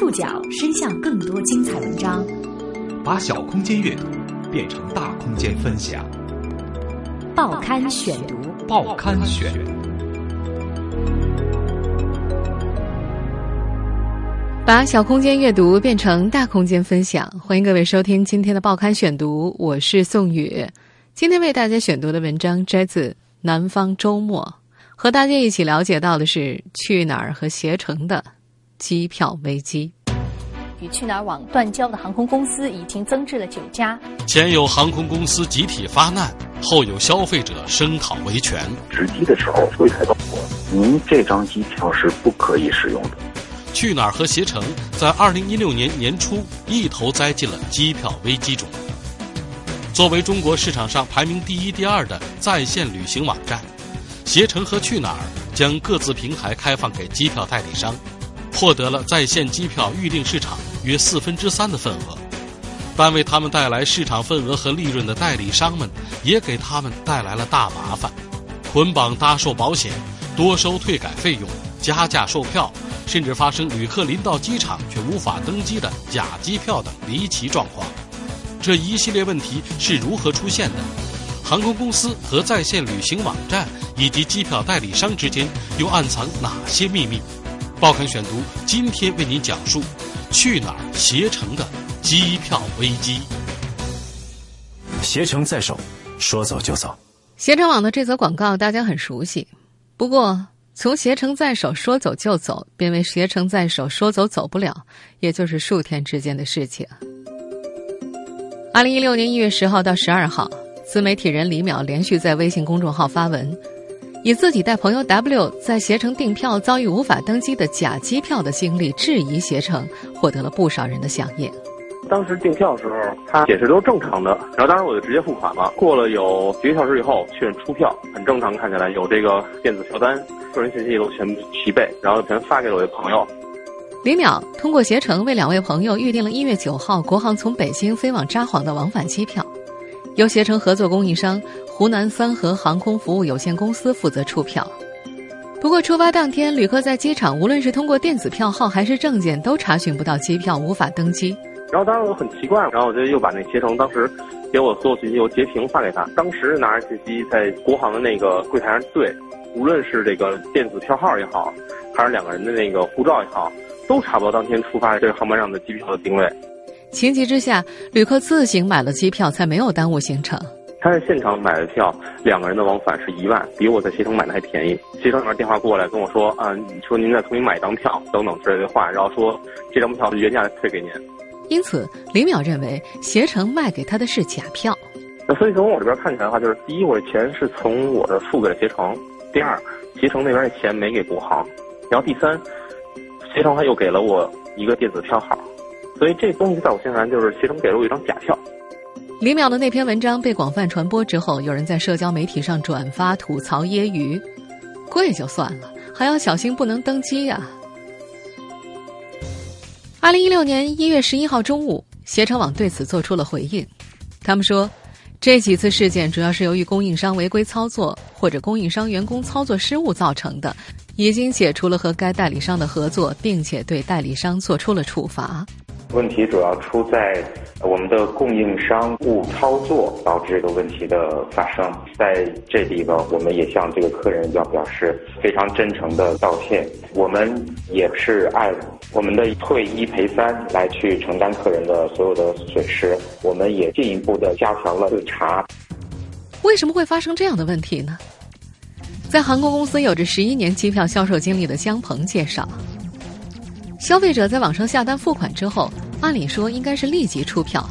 触角伸向更多精彩文章，把小空间阅读变成大空间分享。报刊选读，报刊选。把小空间阅读变成大空间分享，欢迎各位收听今天的报刊选读，我是宋宇。今天为大家选读的文章摘自《南方周末》，和大家一起了解到的是去哪儿和携程的机票危机。与去哪儿网断交的航空公司已经增至了九家。前有航空公司集体发难，后有消费者声讨维权。值机的时候，柜台告诉我，您这张机票是不可以使用的。去哪儿和携程在二零一六年年初一头栽进了机票危机中。作为中国市场上排名第一、第二的在线旅行网站，携程和去哪儿将各自平台开放给机票代理商，获得了在线机票预订市场约四分之三的份额。但为他们带来市场份额和利润的代理商们，也给他们带来了大麻烦：捆绑搭售保险、多收退改费用、加价售票，甚至发生旅客临到机场却无法登机的假机票等离奇状况。这一系列问题是如何出现的？航空公司和在线旅行网站以及机票代理商之间又暗藏哪些秘密？报刊选读今天为您讲述去哪儿携程的机票危机。携程在手，说走就走。携程网的这则广告大家很熟悉，不过从携程在手说走就走变为携程在手说走走不了，也就是数天之间的事情。二零一六年一月十号到十二号，自媒体人李淼连续在微信公众号发文，以自己带朋友 W 在携程订票遭遇无法登机的假机票的经历，质疑携程，获得了不少人的响应。当时订票的时候，他解释都是正常的，然后当时我就直接付款了。过了有几个小时以后，确认出票，很正常，看起来有这个电子票单，个人信息都全部齐备，然后全发给了我的朋友。李淼通过携程为两位朋友预订了一月九号国航从北京飞往札幌的往返机票，由携程合作供应商湖南三河航空服务有限公司负责出票。不过出发当天，旅客在机场无论是通过电子票号还是证件，都查询不到机票，无法登机。然后当时我很奇怪，然后我就又把那携程当时给我所有信息又截屏发给他。当时拿着信息在国航的那个柜台上对，无论是这个电子票号也好，还是两个人的那个护照也好。都查不到当天出发这个航班上的机票的定位。情急之下，旅客自行买了机票，才没有耽误行程。他在现场买的票，两个人的往返是一万，比我在携程买的还便宜。携程那边电话过来跟我说，啊，说您再重新买一张票，等等之类的话，然后说这张票原价退给您。因此，李淼认为携程卖给他的是假票。那所以从我这边看起来的话，就是第一，我的钱是从我的付给了携程；第二，携程那边的钱没给国航；然后第三。携程他又给了我一个电子票号，所以这东西在我心来就是携程给了我一张假票。李淼的那篇文章被广泛传播之后，有人在社交媒体上转发吐槽揶揄：“贵就算了，还要小心不能登机呀。”二零一六年一月十一号中午，携程网对此做出了回应，他们说。这几次事件主要是由于供应商违规操作或者供应商员工操作失误造成的，已经解除了和该代理商的合作，并且对代理商做出了处罚。问题主要出在我们的供应商误操作导致这个问题的发生，在这地方我们也向这个客人要表示非常真诚的道歉。我们也是按我们的退一赔三来去承担客人的所有的损失，我们也进一步的加强了追查。为什么会发生这样的问题呢？在航空公司有着十一年机票销售经历的江鹏介绍。消费者在网上下单付款之后，按理说应该是立即出票，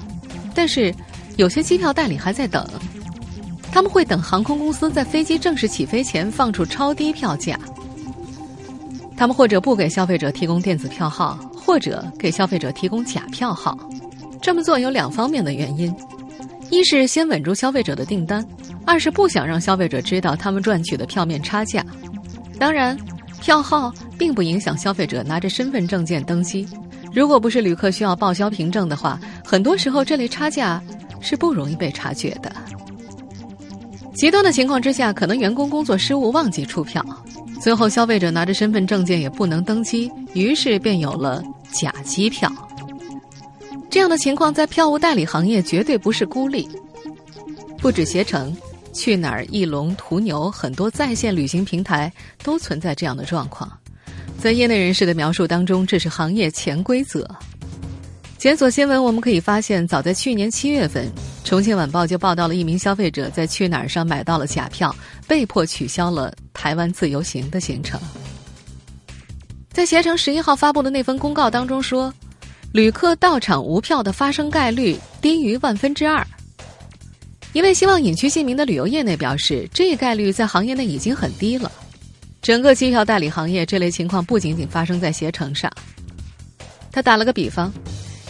但是有些机票代理还在等，他们会等航空公司在飞机正式起飞前放出超低票价。他们或者不给消费者提供电子票号，或者给消费者提供假票号。这么做有两方面的原因：一是先稳住消费者的订单，二是不想让消费者知道他们赚取的票面差价。当然。票号并不影响消费者拿着身份证件登机。如果不是旅客需要报销凭证的话，很多时候这类差价是不容易被察觉的。极端的情况之下，可能员工工作失误忘记出票，最后消费者拿着身份证件也不能登机，于是便有了假机票。这样的情况在票务代理行业绝对不是孤立，不止携程、去哪儿、翼龙、途牛，很多在线旅行平台都存在这样的状况。在业内人士的描述当中，这是行业潜规则。检索新闻，我们可以发现，早在去年七月份，《重庆晚报》就报道了一名消费者在去哪儿上买到了假票，被迫取消了台湾自由行的行程。在携程十一号发布的那份公告当中说，旅客到场无票的发生概率低于万分之二。一位希望隐去姓名的旅游业内表示，这一概率在行业内已经很低了。整个机票代理行业，这类情况不仅仅发生在携程上。他打了个比方。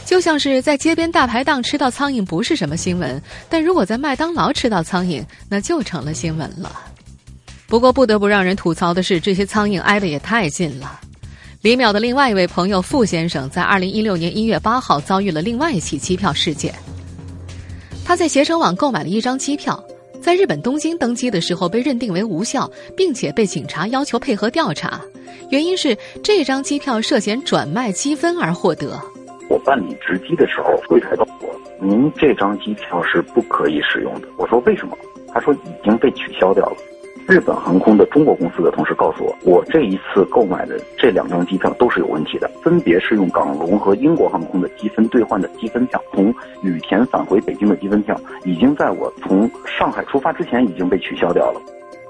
就像是在街边大排档吃到苍蝇不是什么新闻，但如果在麦当劳吃到苍蝇，那就成了新闻了。不过不得不让人吐槽的是，这些苍蝇挨得也太近了。李淼的另外一位朋友傅先生，在二零一六年一月八号遭遇了另外一起机票事件。他在携程网购买了一张机票，在日本东京登机的时候被认定为无效，并且被警察要求配合调查，原因是这张机票涉嫌转卖积分而获得。我办理值机的时候，柜台告诉我，您这张机票是不可以使用的。我说为什么？他说已经被取消掉了。日本航空的中国公司的同事告诉我，我这一次购买的这两张机票都是有问题的，分别是用港龙和英国航空的积分兑换的积分票，从羽田返回北京的积分票，已经在我从上海出发之前已经被取消掉了。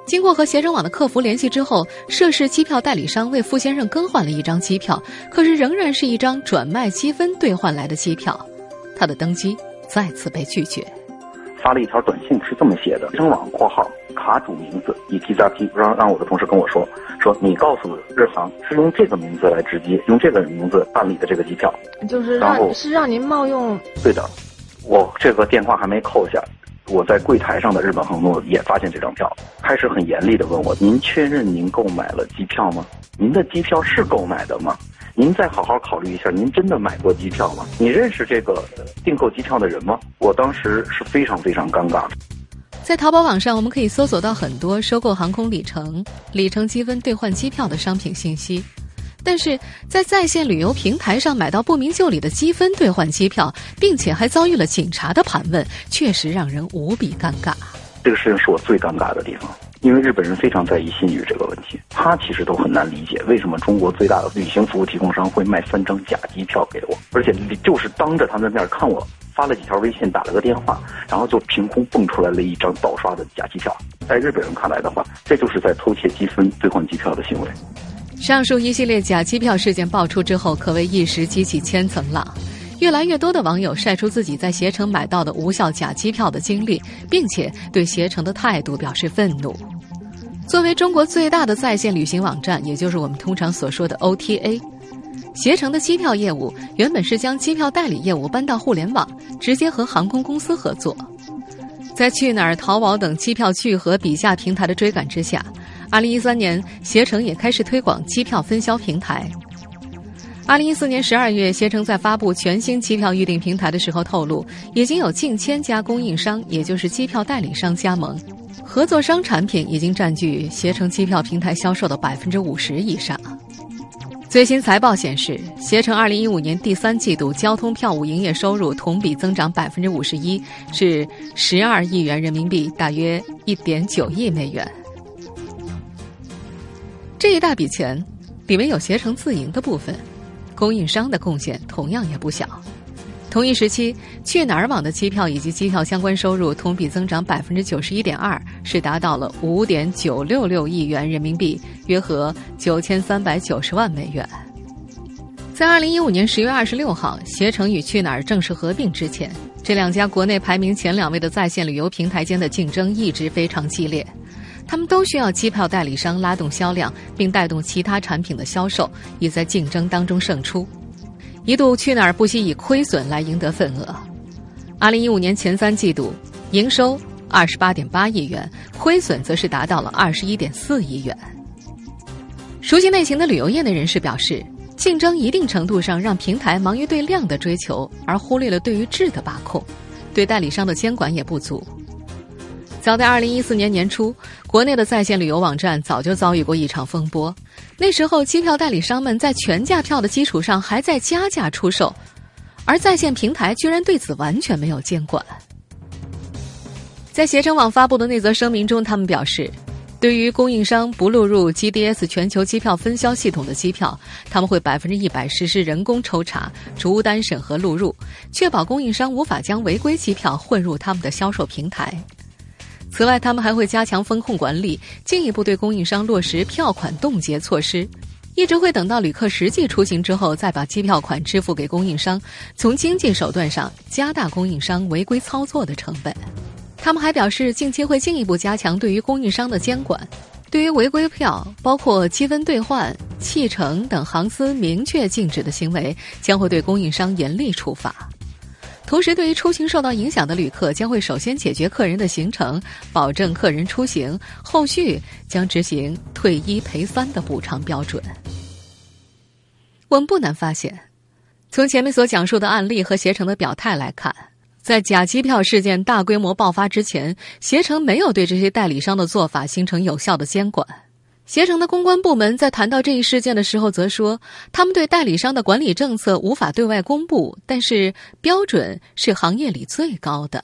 经过和携程网的客服联系之后，涉事机票代理商为傅先生更换了一张机票，可是仍然是一张转卖积分兑换来的机票，他的登机再次被拒绝。发了一条短信是这么写的：携程网（括号卡主名字 e t z p 让让我的同事跟我说，说你告诉日航是用这个名字来直接用这个名字办理的这个机票，就是让是让您冒用。对的，我这个电话还没扣下。我在柜台上的日本航空也发现这张票，开始很严厉的问我：“您确认您购买了机票吗？您的机票是购买的吗？您再好好考虑一下，您真的买过机票吗？你认识这个订购机票的人吗？”我当时是非常非常尴尬。在淘宝网上，我们可以搜索到很多收购航空里程、里程积分兑换机票的商品信息。但是在在线旅游平台上买到不明就里的积分兑换机票，并且还遭遇了警察的盘问，确实让人无比尴尬。这个事情是我最尴尬的地方，因为日本人非常在意信誉这个问题，他其实都很难理解为什么中国最大的旅行服务提供商会卖三张假机票给我，而且就是当着他们的面看我发了几条微信，打了个电话，然后就凭空蹦出来了一张盗刷的假机票。在日本人看来的话，这就是在偷窃积分兑换机票的行为。上述一系列假机票事件爆出之后，可谓一时激起千层浪。越来越多的网友晒出自己在携程买到的无效假机票的经历，并且对携程的态度表示愤怒。作为中国最大的在线旅行网站，也就是我们通常所说的 OTA，携程的机票业务原本是将机票代理业务搬到互联网，直接和航空公司合作。在去哪儿、淘宝等机票聚合比价平台的追赶之下。二零一三年，携程也开始推广机票分销平台。二零一四年十二月，携程在发布全新机票预订平台的时候透露，已经有近千家供应商，也就是机票代理商加盟，合作商产品已经占据携程机票平台销售的百分之五十以上。最新财报显示，携程二零一五年第三季度交通票务营业收入同比增长百分之五十一，是十二亿元人民币，大约一点九亿美元。这一大笔钱，里面有携程自营的部分，供应商的贡献同样也不小。同一时期，去哪儿网的机票以及机票相关收入同比增长百分之九十一点二，是达到了五点九六六亿元人民币，约合九千三百九十万美元。在二零一五年十月二十六号，携程与去哪儿正式合并之前，这两家国内排名前两位的在线旅游平台间的竞争一直非常激烈。他们都需要机票代理商拉动销量，并带动其他产品的销售，以在竞争当中胜出。一度去哪儿不惜以亏损来赢得份额。二零一五年前三季度，营收二十八点八亿元，亏损则是达到了二十一点四亿元。熟悉内情的旅游业内人士表示，竞争一定程度上让平台忙于对量的追求，而忽略了对于质的把控，对代理商的监管也不足。早在二零一四年年初，国内的在线旅游网站早就遭遇过一场风波。那时候，机票代理商们在全价票的基础上还在加价出售，而在线平台居然对此完全没有监管。在携程网发布的那则声明中，他们表示，对于供应商不录入 GDS 全球机票分销系统的机票，他们会百分之一百实施人工抽查、逐单审核录入，确保供应商无法将违规机票混入他们的销售平台。此外，他们还会加强风控管理，进一步对供应商落实票款冻结措施，一直会等到旅客实际出行之后，再把机票款支付给供应商，从经济手段上加大供应商违规操作的成本。他们还表示，近期会进一步加强对于供应商的监管，对于违规票，包括积分兑换、弃乘等航司明确禁止的行为，将会对供应商严厉处罚。同时，对于出行受到影响的旅客，将会首先解决客人的行程，保证客人出行，后续将执行退一赔三的补偿标准。我们不难发现，从前面所讲述的案例和携程的表态来看，在假机票事件大规模爆发之前，携程没有对这些代理商的做法形成有效的监管。携程的公关部门在谈到这一事件的时候，则说他们对代理商的管理政策无法对外公布，但是标准是行业里最高的。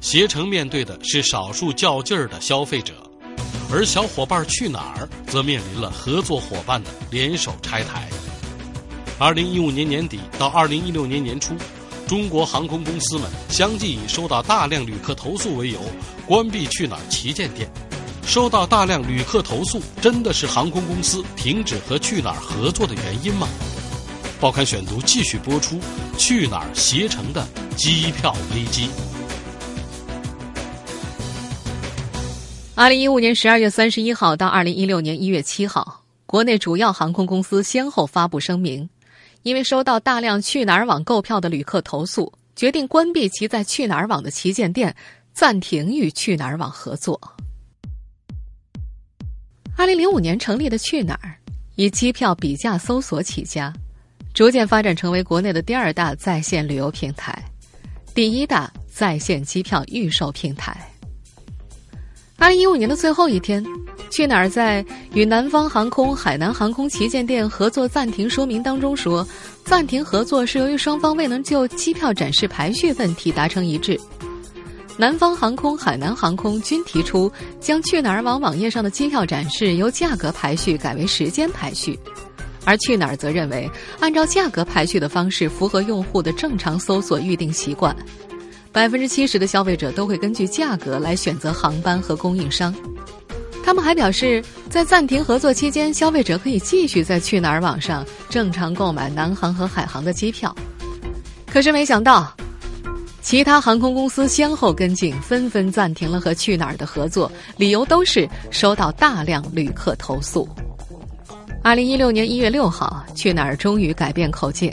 携程面对的是少数较劲儿的消费者，而小伙伴去哪儿则面临了合作伙伴的联手拆台。二零一五年年底到二零一六年年初，中国航空公司们相继以收到大量旅客投诉为由，关闭去哪儿旗舰店。收到大量旅客投诉，真的是航空公司停止和去哪儿合作的原因吗？报刊选读继续播出：去哪儿携程的机票危机。二零一五年十二月三十一号到二零一六年一月七号，国内主要航空公司先后发布声明，因为收到大量去哪儿网购票的旅客投诉，决定关闭其在去哪儿网的旗舰店，暂停与去哪儿网合作。二零零五年成立的去哪儿，以机票比价搜索起家，逐渐发展成为国内的第二大在线旅游平台，第一大在线机票预售平台。二零一五年的最后一天，去哪儿在与南方航空、海南航空旗舰店合作暂停说明当中说，暂停合作是由于双方未能就机票展示排序问题达成一致。南方航空、海南航空均提出将去哪儿网网页上的机票展示由价格排序改为时间排序，而去哪儿则认为按照价格排序的方式符合用户的正常搜索预订习惯。百分之七十的消费者都会根据价格来选择航班和供应商。他们还表示，在暂停合作期间，消费者可以继续在去哪儿网上正常购买南航和海航的机票。可是没想到。其他航空公司先后跟进，纷纷暂停了和去哪儿的合作，理由都是收到大量旅客投诉。二零一六年一月六号，去哪儿终于改变口径，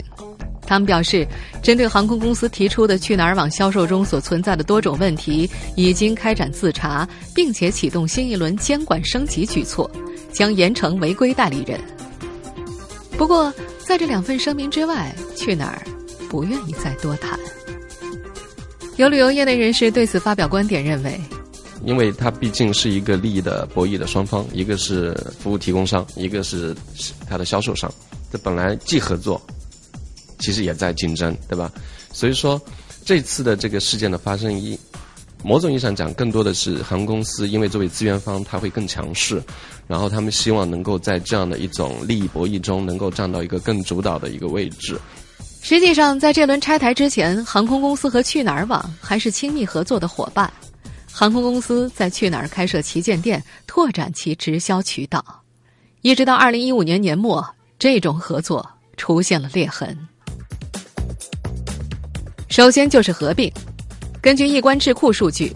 他们表示，针对航空公司提出的去哪儿网销售中所存在的多种问题，已经开展自查，并且启动新一轮监管升级举措，将严惩违规代理人。不过，在这两份声明之外，去哪儿不愿意再多谈。有旅游业内人士对此发表观点，认为，因为它毕竟是一个利益的博弈的双方，一个是服务提供商，一个是它的销售商，这本来既合作，其实也在竞争，对吧？所以说，这次的这个事件的发生，一某种意义上讲，更多的是航空公司，因为作为资源方，它会更强势，然后他们希望能够在这样的一种利益博弈中，能够占到一个更主导的一个位置。实际上，在这轮拆台之前，航空公司和去哪儿网还是亲密合作的伙伴。航空公司在去哪儿开设旗舰店，拓展其直销渠道，一直到二零一五年年末，这种合作出现了裂痕。首先就是合并。根据易观智库数据，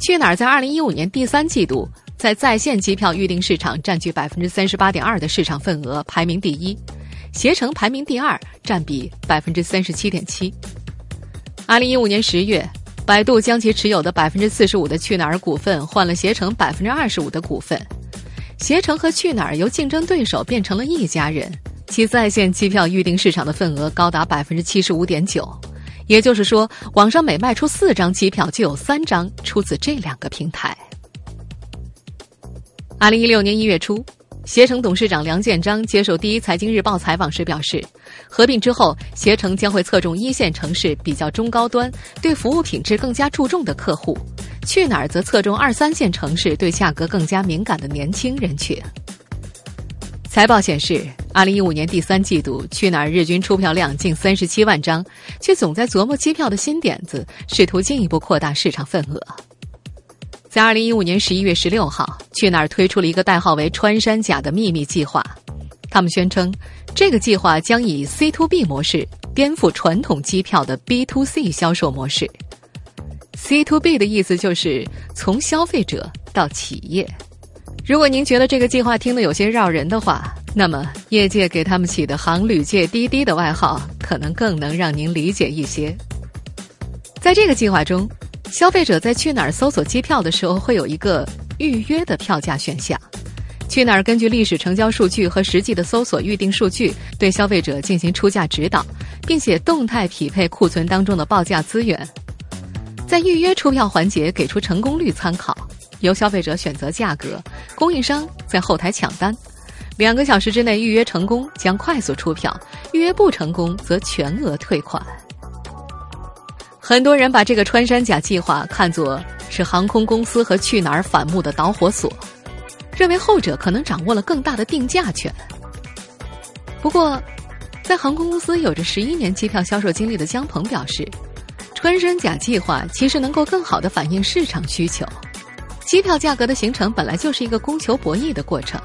去哪儿在二零一五年第三季度在在线机票预订市场占据百分之三十八点二的市场份额，排名第一。携程排名第二，占比百分之三十七点七。二零一五年十月，百度将其持有的百分之四十五的去哪儿股份换了携程百分之二十五的股份，携程和去哪儿由竞争对手变成了一家人，其在线机票预订市场的份额高达百分之七十五点九。也就是说，网上每卖出四张机票，就有三张出自这两个平台。二零一六年一月初。携程董事长梁建章接受第一财经日报采访时表示，合并之后，携程将会侧重一线城市比较中高端、对服务品质更加注重的客户；去哪儿则侧重二三线城市对价格更加敏感的年轻人群。财报显示，二零一五年第三季度，去哪儿日均出票量近三十七万张，却总在琢磨机票的新点子，试图进一步扩大市场份额。在二零一五年十一月十六号，去哪儿推出了一个代号为“穿山甲”的秘密计划。他们宣称，这个计划将以 C to B 模式颠覆传统机票的 B to C 销售模式。C to B 的意思就是从消费者到企业。如果您觉得这个计划听得有些绕人的话，那么业界给他们起的“航旅界滴滴”的外号，可能更能让您理解一些。在这个计划中，消费者在去哪儿搜索机票的时候，会有一个预约的票价选项。去哪儿根据历史成交数据和实际的搜索预订数据，对消费者进行出价指导，并且动态匹配库存当中的报价资源。在预约出票环节，给出成功率参考。由消费者选择价格，供应商在后台抢单。两个小时之内预约成功将快速出票，预约不成功则全额退款。很多人把这个穿山甲计划看作是航空公司和去哪儿反目的导火索，认为后者可能掌握了更大的定价权。不过，在航空公司有着十一年机票销售经历的姜鹏表示，穿山甲计划其实能够更好的反映市场需求。机票价格的形成本来就是一个供求博弈的过程，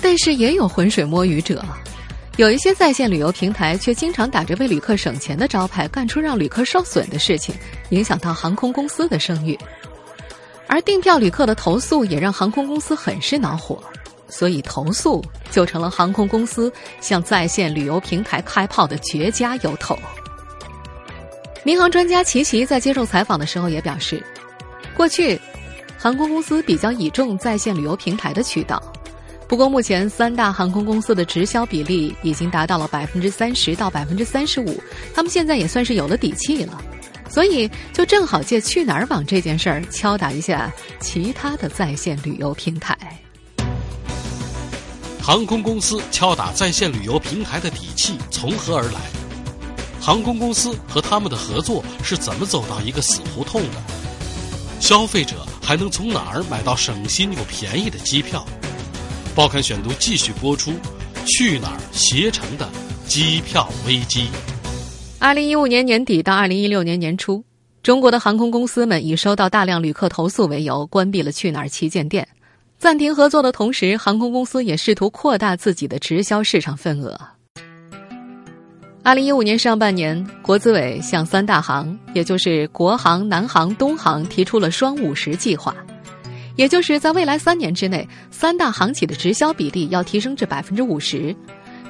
但是也有浑水摸鱼者，有一些在线旅游平台却经常打着为旅客省钱的招牌，干出让旅客受损的事情，影响到航空公司的声誉。而订票旅客的投诉也让航空公司很是恼火，所以投诉就成了航空公司向在线旅游平台开炮的绝佳由头。民航专家齐齐在接受采访的时候也表示，过去。航空公司比较倚重在线旅游平台的渠道，不过目前三大航空公司的直销比例已经达到了百分之三十到百分之三十五，他们现在也算是有了底气了，所以就正好借去哪儿网这件事儿敲打一下其他的在线旅游平台。航空公司敲打在线旅游平台的底气从何而来？航空公司和他们的合作是怎么走到一个死胡同的？消费者。还能从哪儿买到省心又便宜的机票？报刊选读继续播出。去哪儿携程的机票危机？二零一五年年底到二零一六年年初，中国的航空公司们以收到大量旅客投诉为由，关闭了去哪儿旗舰店，暂停合作的同时，航空公司也试图扩大自己的直销市场份额。二零一五年上半年，国资委向三大行，也就是国航、南航、东航提出了“双五十”计划，也就是在未来三年之内，三大行企的直销比例要提升至百分之五十，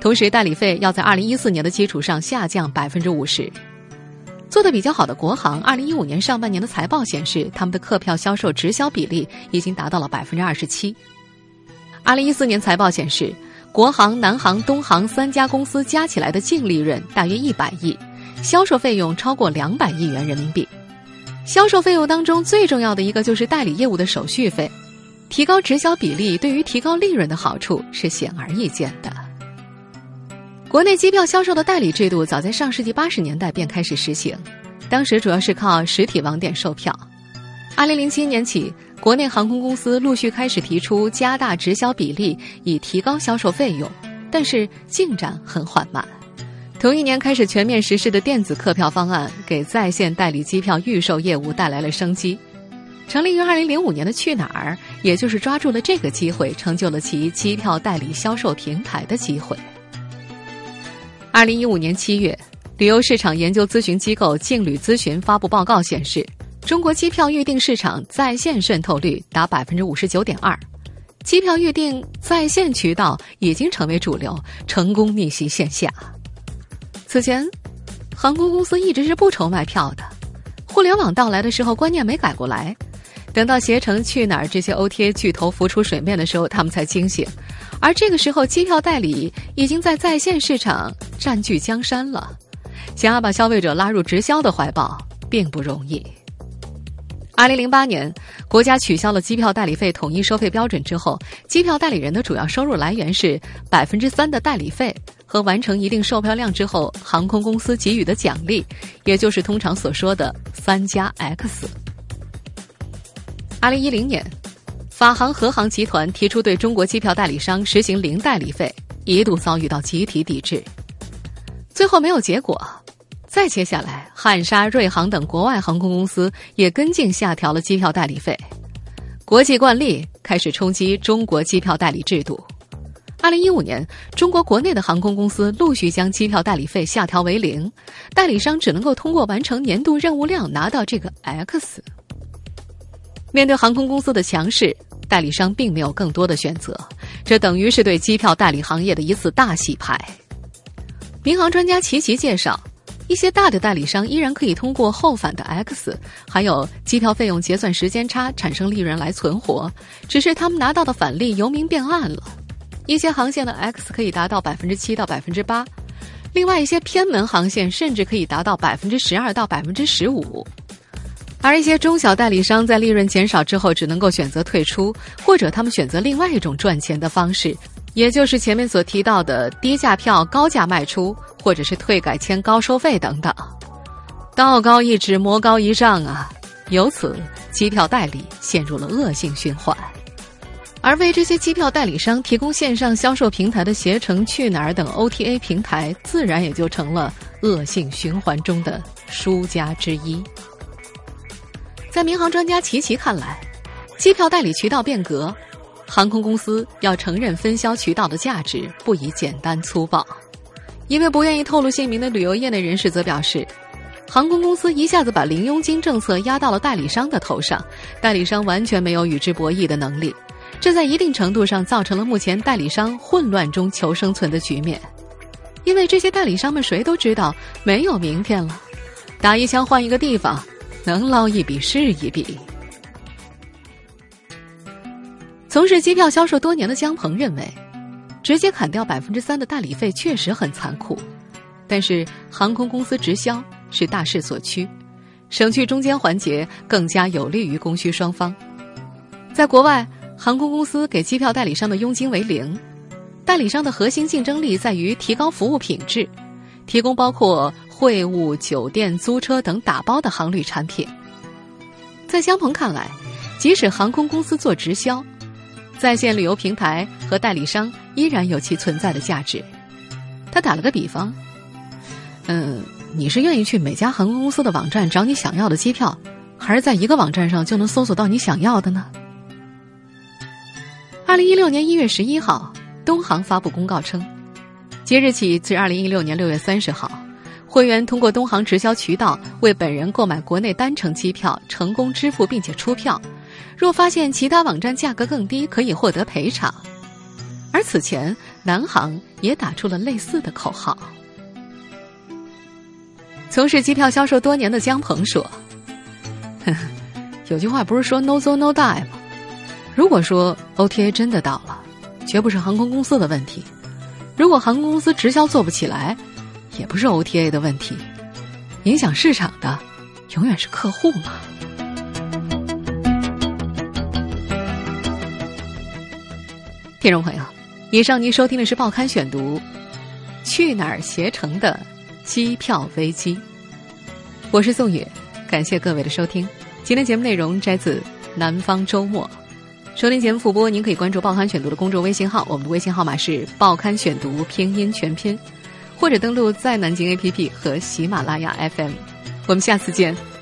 同时代理费要在二零一四年的基础上下降百分之五十。做的比较好的国航，二零一五年上半年的财报显示，他们的客票销售直销比例已经达到了百分之二十七。二零一四年财报显示。国航、南航、东航三家公司加起来的净利润大约一百亿，销售费用超过两百亿元人民币。销售费用当中最重要的一个就是代理业务的手续费。提高直销比例对于提高利润的好处是显而易见的。国内机票销售的代理制度早在上世纪八十年代便开始实行，当时主要是靠实体网点售票。二零零七年起。国内航空公司陆续开始提出加大直销比例，以提高销售费用，但是进展很缓慢。同一年开始全面实施的电子客票方案，给在线代理机票预售业务带来了生机。成立于二零零五年的去哪儿，也就是抓住了这个机会，成就了其机票代理销售平台的机会。二零一五年七月，旅游市场研究咨询机构劲旅咨询发布报告显示。中国机票预订市场在线渗透率达百分之五十九点二，机票预订在线渠道已经成为主流，成功逆袭线下。此前，航空公司一直是不愁卖票的，互联网到来的时候观念没改过来，等到携程、去哪儿这些 OTA 巨头浮出水面的时候，他们才清醒。而这个时候，机票代理已经在在线市场占据江山了，想要把消费者拉入直销的怀抱，并不容易。二零零八年，国家取消了机票代理费统一收费标准之后，机票代理人的主要收入来源是百分之三的代理费和完成一定售票量之后航空公司给予的奖励，也就是通常所说的“三加 X”。二零一零年，法航、和航集团提出对中国机票代理商实行零代理费，一度遭遇到集体抵制，最后没有结果。再接下来，汉莎、瑞航等国外航空公司也跟进下调了机票代理费，国际惯例开始冲击中国机票代理制度。二零一五年，中国国内的航空公司陆续将机票代理费下调为零，代理商只能够通过完成年度任务量拿到这个 X。面对航空公司的强势，代理商并没有更多的选择，这等于是对机票代理行业的一次大洗牌。民航专家齐齐介绍。一些大的代理商依然可以通过后返的 X，还有机票费用结算时间差产生利润来存活，只是他们拿到的返利由明变暗了。一些航线的 X 可以达到百分之七到百分之八，另外一些偏门航线甚至可以达到百分之十二到百分之十五。而一些中小代理商在利润减少之后，只能够选择退出，或者他们选择另外一种赚钱的方式。也就是前面所提到的低价票高价卖出，或者是退改签高收费等等，道高一尺魔高一丈啊！由此，机票代理陷入了恶性循环，而为这些机票代理商提供线上销售平台的携程、去哪儿等 OTA 平台，自然也就成了恶性循环中的输家之一。在民航专家齐齐看来，机票代理渠道变革。航空公司要承认分销渠道的价值，不宜简单粗暴。一位不愿意透露姓名的旅游业内人士则表示，航空公司一下子把零佣金政策压到了代理商的头上，代理商完全没有与之博弈的能力，这在一定程度上造成了目前代理商混乱中求生存的局面。因为这些代理商们谁都知道没有明天了，打一枪换一个地方，能捞一笔是一笔。从事机票销售多年的姜鹏认为，直接砍掉百分之三的代理费确实很残酷，但是航空公司直销是大势所趋，省去中间环节更加有利于供需双方。在国外，航空公司给机票代理商的佣金为零，代理商的核心竞争力在于提高服务品质，提供包括会务、酒店、租车等打包的航旅产品。在姜鹏看来，即使航空公司做直销。在线旅游平台和代理商依然有其存在的价值。他打了个比方，嗯，你是愿意去每家航空公司的网站找你想要的机票，还是在一个网站上就能搜索到你想要的呢？二零一六年一月十一号，东航发布公告称，即日起至二零一六年六月三十号，会员通过东航直销渠道为本人购买国内单程机票，成功支付并且出票。若发现其他网站价格更低，可以获得赔偿。而此前，南航也打出了类似的口号。从事机票销售多年的姜鹏说：“有句话不是说 ‘no zo no die’ 吗？如果说 OTA 真的倒了，绝不是航空公司的问题；如果航空公司直销做不起来，也不是 OTA 的问题。影响市场的，永远是客户嘛。”听众朋友，以上您收听的是《报刊选读》，去哪儿携程的机票危机。我是宋宇，感谢各位的收听。今天节目内容摘自《南方周末》，收听节目复播，您可以关注《报刊选读》的公众微信号，我们的微信号码是《报刊选读》拼音全拼，或者登录在南京 APP 和喜马拉雅 FM。我们下次见。